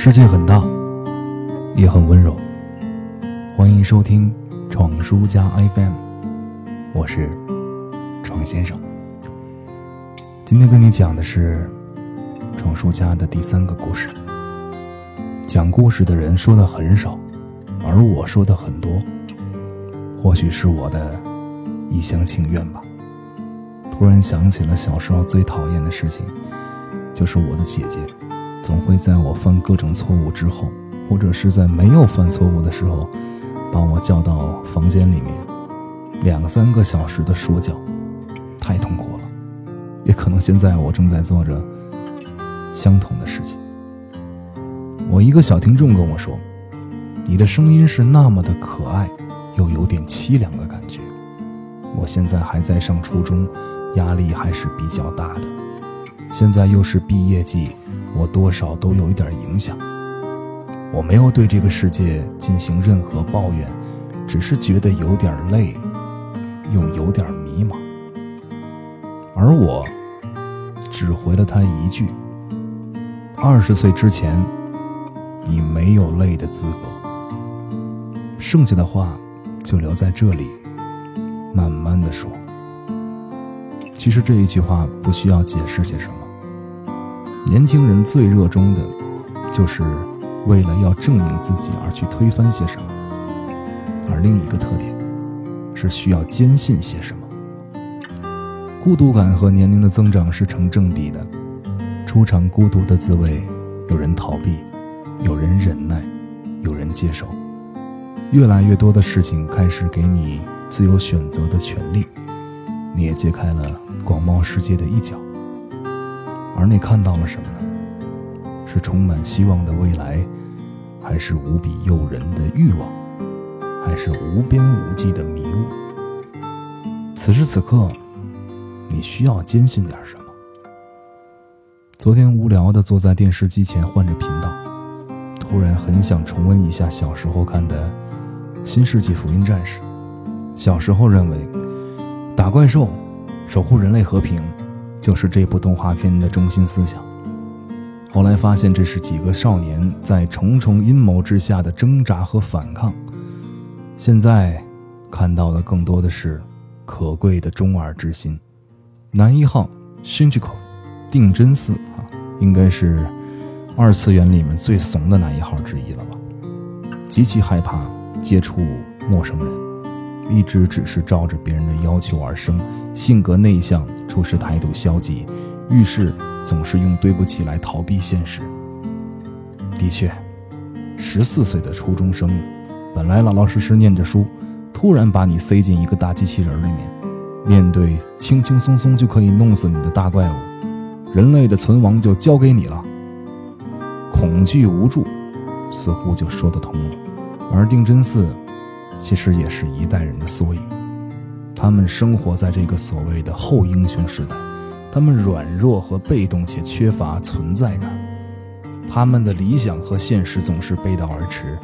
世界很大，也很温柔。欢迎收听闯书家 FM，我是闯先生。今天跟你讲的是闯书家的第三个故事。讲故事的人说的很少，而我说的很多，或许是我的一厢情愿吧。突然想起了小时候最讨厌的事情，就是我的姐姐。总会在我犯各种错误之后，或者是在没有犯错误的时候，把我叫到房间里面，两三个小时的说教，太痛苦了。也可能现在我正在做着相同的事情。我一个小听众跟我说：“你的声音是那么的可爱，又有点凄凉的感觉。”我现在还在上初中，压力还是比较大的。现在又是毕业季。我多少都有一点影响。我没有对这个世界进行任何抱怨，只是觉得有点累，又有点迷茫。而我只回了他一句：“二十岁之前，你没有累的资格。”剩下的话就留在这里，慢慢的说。其实这一句话不需要解释些什么。年轻人最热衷的，就是为了要证明自己而去推翻些什么；而另一个特点，是需要坚信些什么。孤独感和年龄的增长是成正比的。初尝孤独的滋味，有人逃避，有人忍耐，有人接受。越来越多的事情开始给你自由选择的权利，你也揭开了广袤世界的一角。而你看到了什么呢？是充满希望的未来，还是无比诱人的欲望，还是无边无际的迷雾？此时此刻，你需要坚信点什么？昨天无聊的坐在电视机前换着频道，突然很想重温一下小时候看的《新世纪福音战士》。小时候认为，打怪兽，守护人类和平。就是这部动画片的中心思想。后来发现，这是几个少年在重重阴谋之下的挣扎和反抗。现在看到的更多的是可贵的中二之心。男一号 Shinjuku 定真寺啊，应该是二次元里面最怂的男一号之一了吧？极其害怕接触陌生人。一直只是照着别人的要求而生，性格内向，处事态度消极，遇事总是用对不起来逃避现实。的确，十四岁的初中生，本来老老实实念着书，突然把你塞进一个大机器人里面，面对轻轻松松就可以弄死你的大怪物，人类的存亡就交给你了。恐惧无助，似乎就说得通了。而定真寺。其实也是一代人的缩影，他们生活在这个所谓的后英雄时代，他们软弱和被动且缺乏存在感，他们的理想和现实总是背道而驰，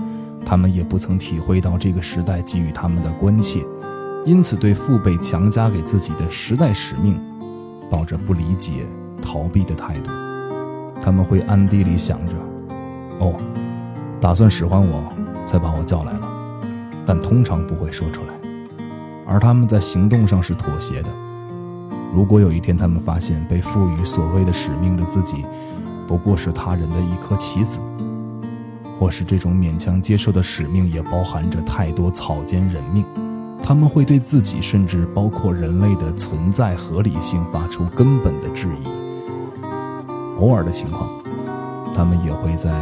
他们也不曾体会到这个时代给予他们的关切，因此对父辈强加给自己的时代使命，抱着不理解、逃避的态度，他们会暗地里想着，哦，打算使唤我，才把我叫来了。但通常不会说出来，而他们在行动上是妥协的。如果有一天他们发现被赋予所谓的使命的自己，不过是他人的一颗棋子，或是这种勉强接受的使命也包含着太多草菅人命，他们会对自己甚至包括人类的存在合理性发出根本的质疑。偶尔的情况，他们也会在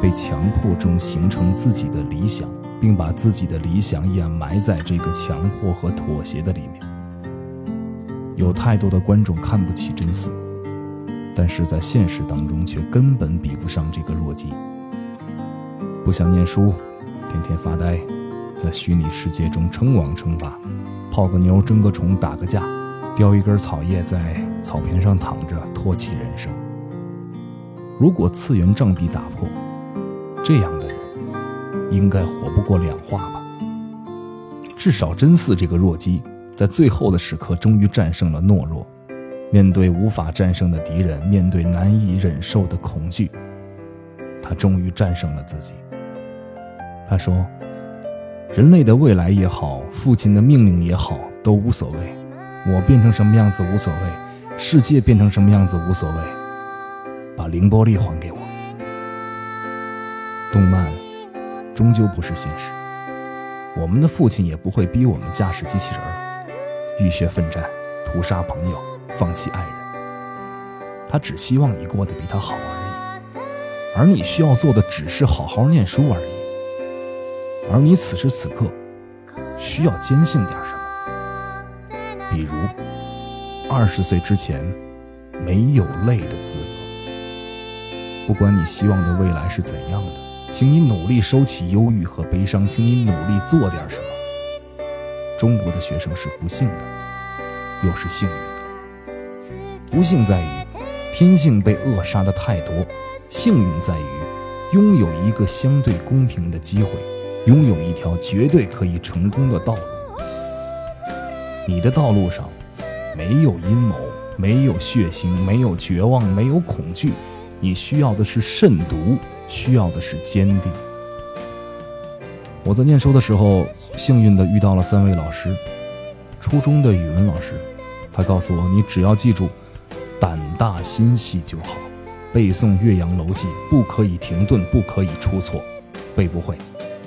被强迫中形成自己的理想。并把自己的理想掩埋在这个强迫和妥协的里面。有太多的观众看不起真嗣，但是在现实当中却根本比不上这个弱鸡。不想念书，天天发呆，在虚拟世界中称王称霸，泡个妞，争个宠，打个架，叼一根草叶在草坪上躺着，唾弃人生。如果次元障壁打破，这样的人。应该活不过两话吧。至少真嗣这个弱鸡，在最后的时刻终于战胜了懦弱。面对无法战胜的敌人，面对难以忍受的恐惧，他终于战胜了自己。他说：“人类的未来也好，父亲的命令也好，都无所谓。我变成什么样子无所谓，世界变成什么样子无所谓。把凌波丽还给我。”动漫终究不是现实，我们的父亲也不会逼我们驾驶机器人浴血奋战，屠杀朋友，放弃爱人。他只希望你过得比他好而已，而你需要做的只是好好念书而已。而你此时此刻需要坚信点什么？比如，二十岁之前没有累的资格。不管你希望的未来是怎样的，请你努力收起忧郁和悲伤，请你努力做点什么。中国的学生是不幸的，又是幸运的。不幸在于。天性被扼杀的太多，幸运在于拥有一个相对公平的机会，拥有一条绝对可以成功的道路。你的道路上没有阴谋，没有血腥，没有绝望，没有恐惧，你需要的是慎独，需要的是坚定。我在念书的时候，幸运的遇到了三位老师，初中的语文老师，他告诉我，你只要记住。胆大心细就好，背诵《岳阳楼记》不可以停顿，不可以出错，背不会，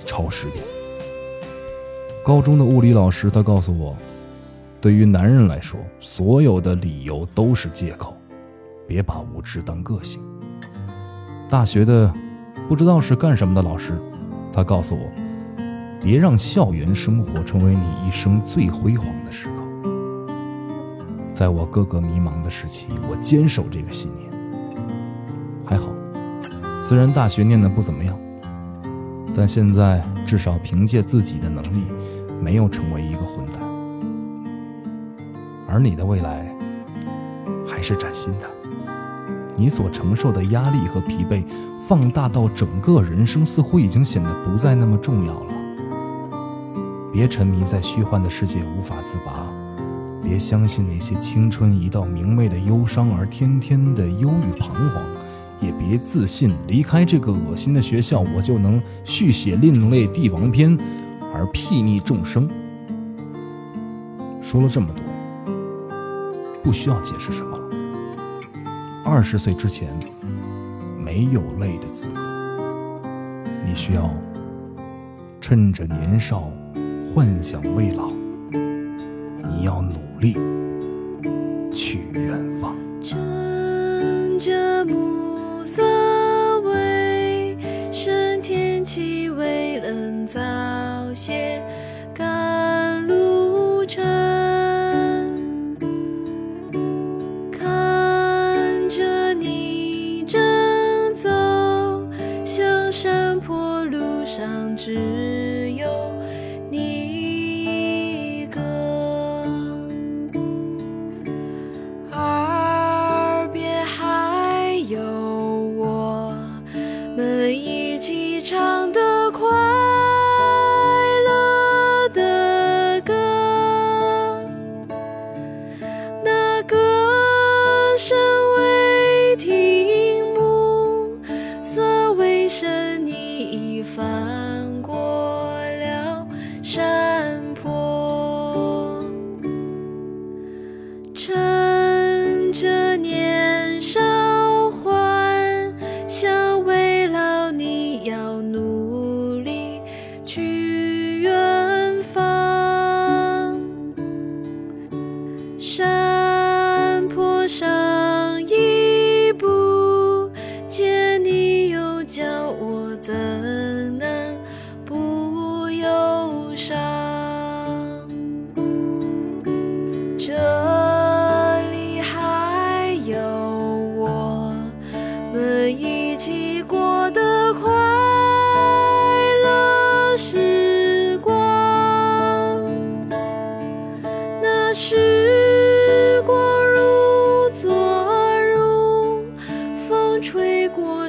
抄十遍。高中的物理老师他告诉我，对于男人来说，所有的理由都是借口，别把无知当个性。大学的不知道是干什么的老师，他告诉我，别让校园生活成为你一生最辉煌的时刻。在我各个迷茫的时期，我坚守这个信念。还好，虽然大学念的不怎么样，但现在至少凭借自己的能力，没有成为一个混蛋。而你的未来还是崭新的，你所承受的压力和疲惫，放大到整个人生，似乎已经显得不再那么重要了。别沉迷在虚幻的世界，无法自拔。别相信那些青春一道明媚的忧伤，而天天的忧郁彷徨；也别自信离开这个恶心的学校，我就能续写另类帝王篇，而睥睨众生。说了这么多，不需要解释什么。二十岁之前没有累的资格，你需要趁着年少，幻想未老。你要努力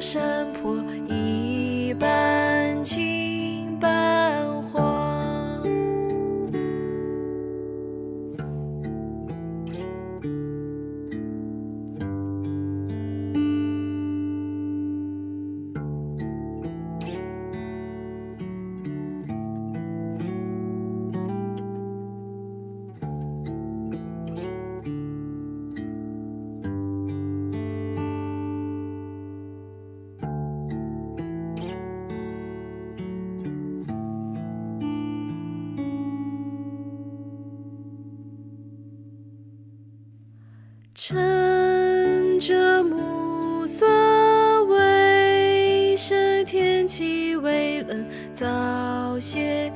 山坡早些